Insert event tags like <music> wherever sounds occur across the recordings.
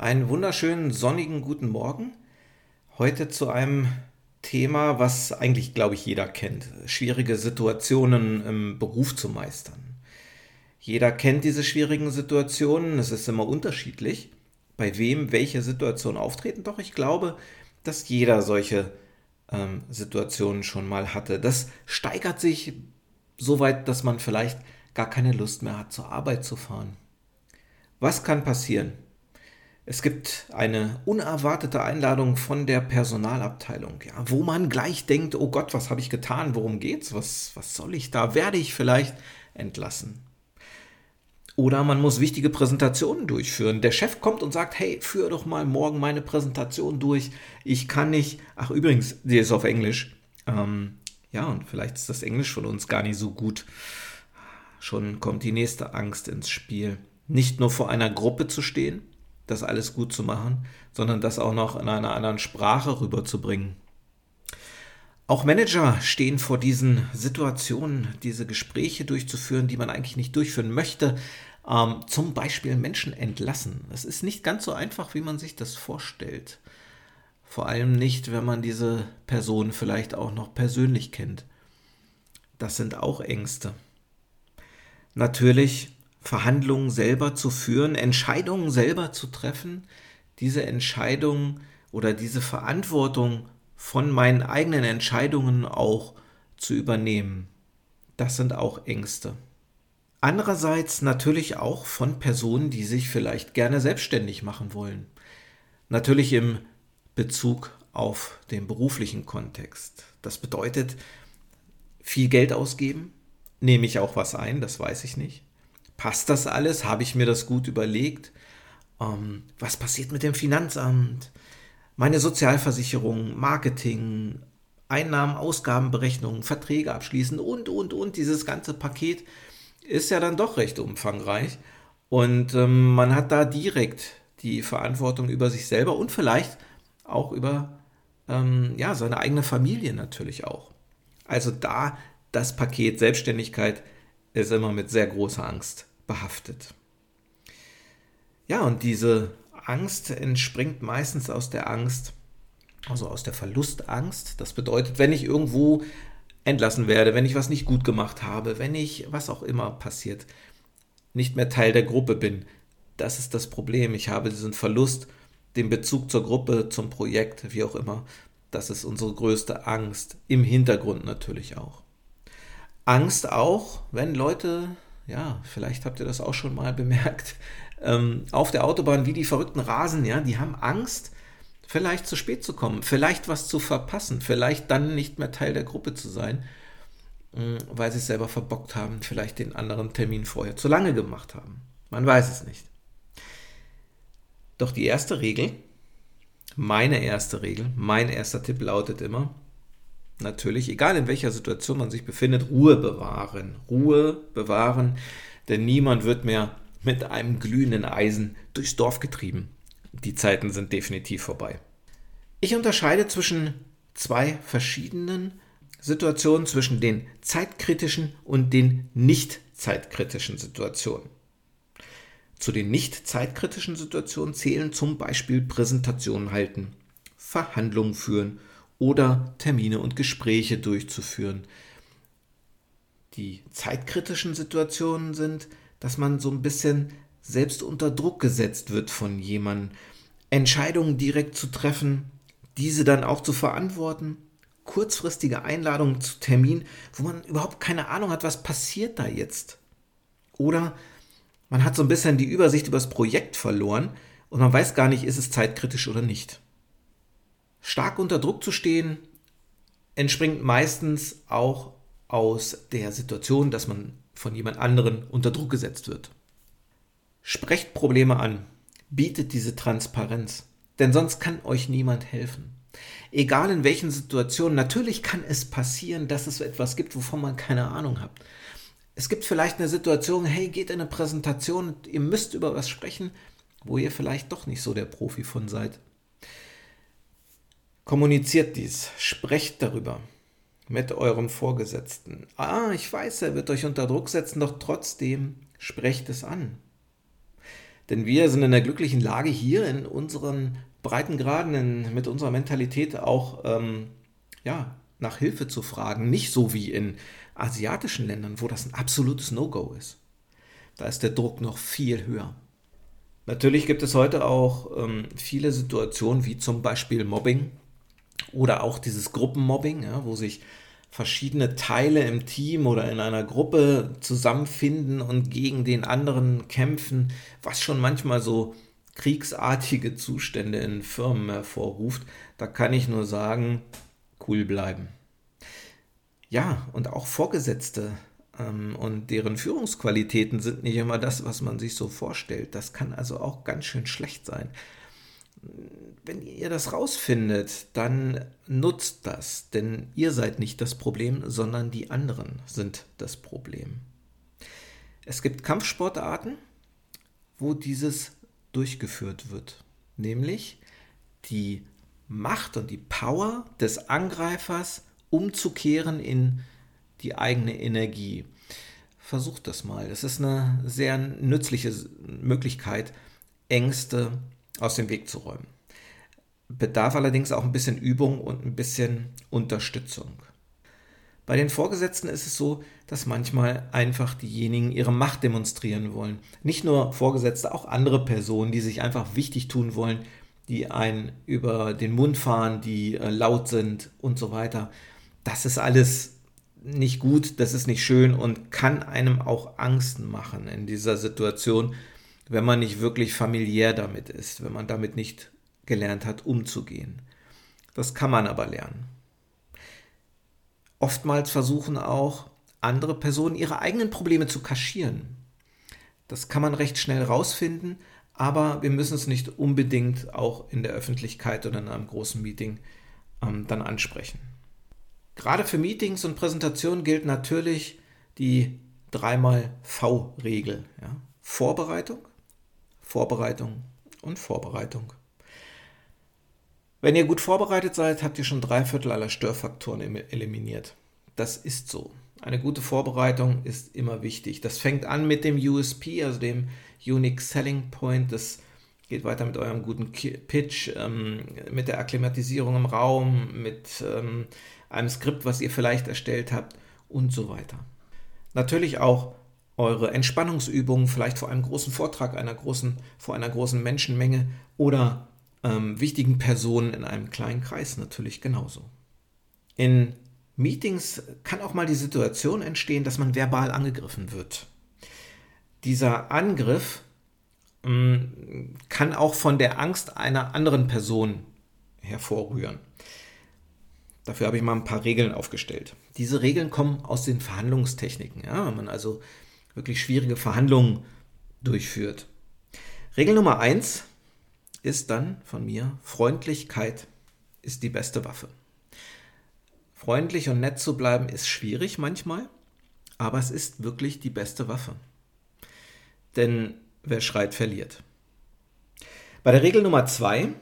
Einen wunderschönen sonnigen guten Morgen. Heute zu einem Thema, was eigentlich, glaube ich, jeder kennt. Schwierige Situationen im Beruf zu meistern. Jeder kennt diese schwierigen Situationen. Es ist immer unterschiedlich, bei wem welche Situationen auftreten. Doch ich glaube, dass jeder solche ähm, Situationen schon mal hatte. Das steigert sich so weit, dass man vielleicht gar keine Lust mehr hat, zur Arbeit zu fahren. Was kann passieren? Es gibt eine unerwartete Einladung von der Personalabteilung, ja, wo man gleich denkt, oh Gott, was habe ich getan? Worum geht's? Was, was soll ich da? Werde ich vielleicht entlassen? Oder man muss wichtige Präsentationen durchführen. Der Chef kommt und sagt, hey, führe doch mal morgen meine Präsentation durch. Ich kann nicht. Ach, übrigens, die ist auf Englisch. Ähm, ja, und vielleicht ist das Englisch von uns gar nicht so gut. Schon kommt die nächste Angst ins Spiel. Nicht nur vor einer Gruppe zu stehen, das alles gut zu machen, sondern das auch noch in einer anderen Sprache rüberzubringen. Auch Manager stehen vor diesen Situationen, diese Gespräche durchzuführen, die man eigentlich nicht durchführen möchte. Ähm, zum Beispiel Menschen entlassen. Es ist nicht ganz so einfach, wie man sich das vorstellt. Vor allem nicht, wenn man diese Person vielleicht auch noch persönlich kennt. Das sind auch Ängste. Natürlich Verhandlungen selber zu führen, Entscheidungen selber zu treffen, diese Entscheidungen oder diese Verantwortung von meinen eigenen Entscheidungen auch zu übernehmen. Das sind auch Ängste. Andererseits natürlich auch von Personen, die sich vielleicht gerne selbstständig machen wollen. Natürlich im Bezug auf den beruflichen Kontext. Das bedeutet viel Geld ausgeben. Nehme ich auch was ein, das weiß ich nicht. Passt das alles? Habe ich mir das gut überlegt? Ähm, was passiert mit dem Finanzamt? Meine Sozialversicherung, Marketing, Einnahmen, Ausgabenberechnungen, Verträge abschließen und, und, und. Dieses ganze Paket ist ja dann doch recht umfangreich. Und ähm, man hat da direkt die Verantwortung über sich selber und vielleicht auch über ähm, ja, seine eigene Familie natürlich auch. Also da das Paket Selbstständigkeit ist immer mit sehr großer Angst behaftet. Ja, und diese Angst entspringt meistens aus der Angst, also aus der Verlustangst. Das bedeutet, wenn ich irgendwo entlassen werde, wenn ich was nicht gut gemacht habe, wenn ich, was auch immer passiert, nicht mehr Teil der Gruppe bin. Das ist das Problem. Ich habe diesen Verlust, den Bezug zur Gruppe, zum Projekt, wie auch immer. Das ist unsere größte Angst. Im Hintergrund natürlich auch. Angst auch, wenn Leute ja, vielleicht habt ihr das auch schon mal bemerkt, <laughs> ähm, auf der Autobahn wie die verrückten Rasen, ja, die haben Angst, vielleicht zu spät zu kommen, vielleicht was zu verpassen, vielleicht dann nicht mehr Teil der Gruppe zu sein, äh, weil sie es selber verbockt haben, vielleicht den anderen Termin vorher zu lange gemacht haben. Man weiß es nicht. Doch die erste Regel, meine erste Regel, mein erster Tipp lautet immer, natürlich, egal in welcher Situation man sich befindet, Ruhe bewahren. Ruhe bewahren, denn niemand wird mehr mit einem glühenden Eisen durchs Dorf getrieben. Die Zeiten sind definitiv vorbei. Ich unterscheide zwischen zwei verschiedenen Situationen, zwischen den zeitkritischen und den nicht zeitkritischen Situationen. Zu den nicht zeitkritischen Situationen zählen zum Beispiel Präsentationen halten, Verhandlungen führen oder Termine und Gespräche durchzuführen. Die zeitkritischen Situationen sind, dass man so ein bisschen selbst unter Druck gesetzt wird von jemandem, Entscheidungen direkt zu treffen, diese dann auch zu verantworten, kurzfristige Einladungen zu Terminen, wo man überhaupt keine Ahnung hat, was passiert da jetzt. Oder man hat so ein bisschen die Übersicht über das Projekt verloren und man weiß gar nicht, ist es zeitkritisch oder nicht. Stark unter Druck zu stehen entspringt meistens auch aus der Situation, dass man von jemand anderen unter Druck gesetzt wird. Sprecht Probleme an, bietet diese Transparenz, denn sonst kann euch niemand helfen. Egal in welchen Situationen, natürlich kann es passieren, dass es etwas gibt, wovon man keine Ahnung hat. Es gibt vielleicht eine Situation, hey, geht in eine Präsentation, ihr müsst über was sprechen, wo ihr vielleicht doch nicht so der Profi von seid. Kommuniziert dies, sprecht darüber mit eurem Vorgesetzten. Ah, ich weiß, er wird euch unter Druck setzen, doch trotzdem sprecht es an. Denn wir sind in der glücklichen Lage, hier in unseren Breitengraden, in, mit unserer Mentalität auch ähm, ja, nach Hilfe zu fragen. Nicht so wie in asiatischen Ländern, wo das ein absolutes No-Go ist. Da ist der Druck noch viel höher. Natürlich gibt es heute auch ähm, viele Situationen wie zum Beispiel Mobbing oder auch dieses Gruppenmobbing, ja, wo sich verschiedene Teile im Team oder in einer Gruppe zusammenfinden und gegen den anderen kämpfen, was schon manchmal so kriegsartige Zustände in Firmen hervorruft. Da kann ich nur sagen, cool bleiben. Ja, und auch Vorgesetzte ähm, und deren Führungsqualitäten sind nicht immer das, was man sich so vorstellt. Das kann also auch ganz schön schlecht sein. Wenn ihr das rausfindet, dann nutzt das, denn ihr seid nicht das Problem, sondern die anderen sind das Problem. Es gibt Kampfsportarten, wo dieses durchgeführt wird, nämlich die Macht und die Power des Angreifers umzukehren in die eigene Energie. Versucht das mal. Das ist eine sehr nützliche Möglichkeit, Ängste aus dem Weg zu räumen. Bedarf allerdings auch ein bisschen Übung und ein bisschen Unterstützung. Bei den Vorgesetzten ist es so, dass manchmal einfach diejenigen ihre Macht demonstrieren wollen. Nicht nur Vorgesetzte, auch andere Personen, die sich einfach wichtig tun wollen, die einen über den Mund fahren, die äh, laut sind und so weiter. Das ist alles nicht gut, das ist nicht schön und kann einem auch Angst machen in dieser Situation, wenn man nicht wirklich familiär damit ist, wenn man damit nicht gelernt hat, umzugehen. Das kann man aber lernen. Oftmals versuchen auch andere Personen ihre eigenen Probleme zu kaschieren. Das kann man recht schnell rausfinden, aber wir müssen es nicht unbedingt auch in der Öffentlichkeit oder in einem großen Meeting ähm, dann ansprechen. Gerade für Meetings und Präsentationen gilt natürlich die dreimal V-Regel. Ja? Vorbereitung, Vorbereitung und Vorbereitung. Wenn ihr gut vorbereitet seid, habt ihr schon drei Viertel aller Störfaktoren eliminiert. Das ist so. Eine gute Vorbereitung ist immer wichtig. Das fängt an mit dem USP, also dem Unique Selling Point. Das geht weiter mit eurem guten Pitch, ähm, mit der Akklimatisierung im Raum, mit ähm, einem Skript, was ihr vielleicht erstellt habt und so weiter. Natürlich auch eure Entspannungsübungen, vielleicht vor einem großen Vortrag einer großen, vor einer großen Menschenmenge oder ähm, wichtigen Personen in einem kleinen Kreis natürlich genauso. In Meetings kann auch mal die Situation entstehen, dass man verbal angegriffen wird. Dieser Angriff ähm, kann auch von der Angst einer anderen Person hervorrühren. Dafür habe ich mal ein paar Regeln aufgestellt. Diese Regeln kommen aus den Verhandlungstechniken, ja, wenn man also wirklich schwierige Verhandlungen durchführt. Regel Nummer eins ist dann von mir, Freundlichkeit ist die beste Waffe. Freundlich und nett zu bleiben ist schwierig manchmal, aber es ist wirklich die beste Waffe. Denn wer schreit, verliert. Bei der Regel Nummer zwei,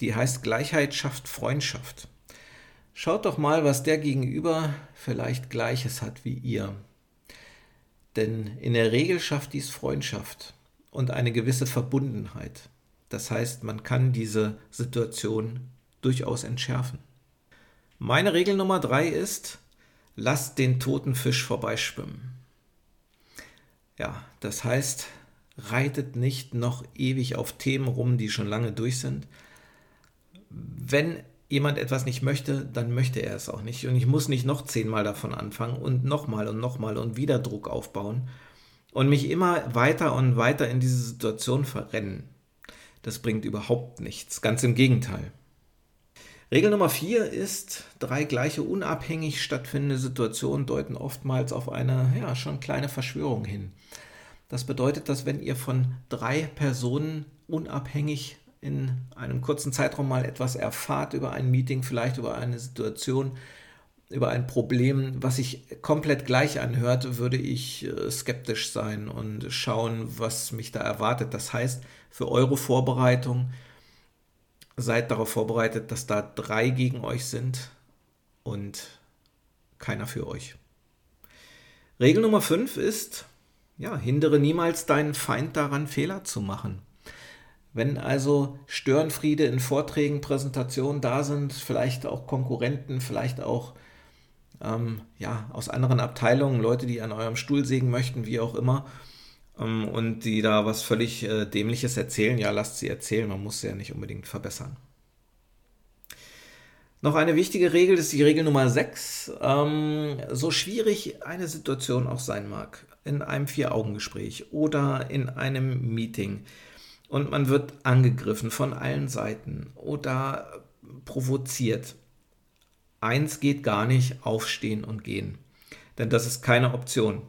die heißt Gleichheit schafft Freundschaft. Schaut doch mal, was der Gegenüber vielleicht Gleiches hat wie ihr. Denn in der Regel schafft dies Freundschaft und eine gewisse Verbundenheit. Das heißt, man kann diese Situation durchaus entschärfen. Meine Regel Nummer drei ist, lasst den toten Fisch vorbeischwimmen. Ja, das heißt, reitet nicht noch ewig auf Themen rum, die schon lange durch sind. Wenn jemand etwas nicht möchte, dann möchte er es auch nicht. Und ich muss nicht noch zehnmal davon anfangen und nochmal und nochmal und wieder Druck aufbauen und mich immer weiter und weiter in diese Situation verrennen. Das bringt überhaupt nichts. Ganz im Gegenteil. Regel Nummer vier ist, drei gleiche unabhängig stattfindende Situationen deuten oftmals auf eine ja, schon kleine Verschwörung hin. Das bedeutet, dass wenn ihr von drei Personen unabhängig in einem kurzen Zeitraum mal etwas erfahrt über ein Meeting, vielleicht über eine Situation, über ein Problem, was sich komplett gleich anhört, würde ich äh, skeptisch sein und schauen, was mich da erwartet. Das heißt, für eure Vorbereitung seid darauf vorbereitet, dass da drei gegen euch sind und keiner für euch. Regel Nummer 5 ist, ja, hindere niemals deinen Feind daran, Fehler zu machen. Wenn also Störenfriede in Vorträgen, Präsentationen da sind, vielleicht auch Konkurrenten, vielleicht auch ähm, ja, aus anderen Abteilungen, Leute, die an eurem Stuhl sägen möchten, wie auch immer, ähm, und die da was völlig äh, Dämliches erzählen, ja, lasst sie erzählen, man muss sie ja nicht unbedingt verbessern. Noch eine wichtige Regel ist die Regel Nummer 6. Ähm, so schwierig eine Situation auch sein mag, in einem Vier-Augen-Gespräch oder in einem Meeting, und man wird angegriffen von allen Seiten oder provoziert. Eins geht gar nicht, aufstehen und gehen. Denn das ist keine Option.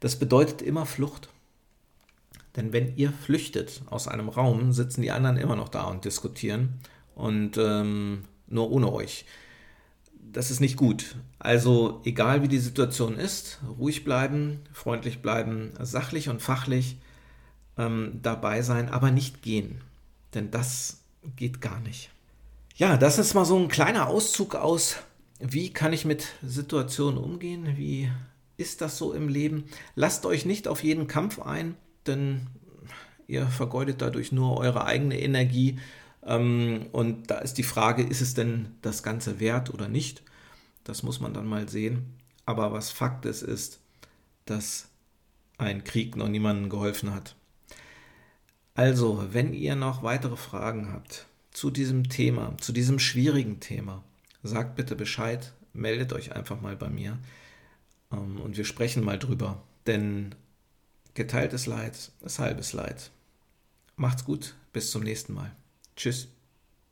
Das bedeutet immer Flucht. Denn wenn ihr flüchtet aus einem Raum, sitzen die anderen immer noch da und diskutieren und ähm, nur ohne euch. Das ist nicht gut. Also egal wie die Situation ist, ruhig bleiben, freundlich bleiben, sachlich und fachlich ähm, dabei sein, aber nicht gehen. Denn das geht gar nicht. Ja, das ist mal so ein kleiner Auszug aus, wie kann ich mit Situationen umgehen, wie ist das so im Leben. Lasst euch nicht auf jeden Kampf ein, denn ihr vergeudet dadurch nur eure eigene Energie. Ähm, und da ist die Frage, ist es denn das Ganze wert oder nicht? Das muss man dann mal sehen. Aber was Fakt ist, ist, dass ein Krieg noch niemandem geholfen hat. Also, wenn ihr noch weitere Fragen habt zu diesem Thema, zu diesem schwierigen Thema, sagt bitte Bescheid, meldet euch einfach mal bei mir ähm, und wir sprechen mal drüber. Denn geteiltes Leid ist halbes Leid. Macht's gut, bis zum nächsten Mal. Tschüss.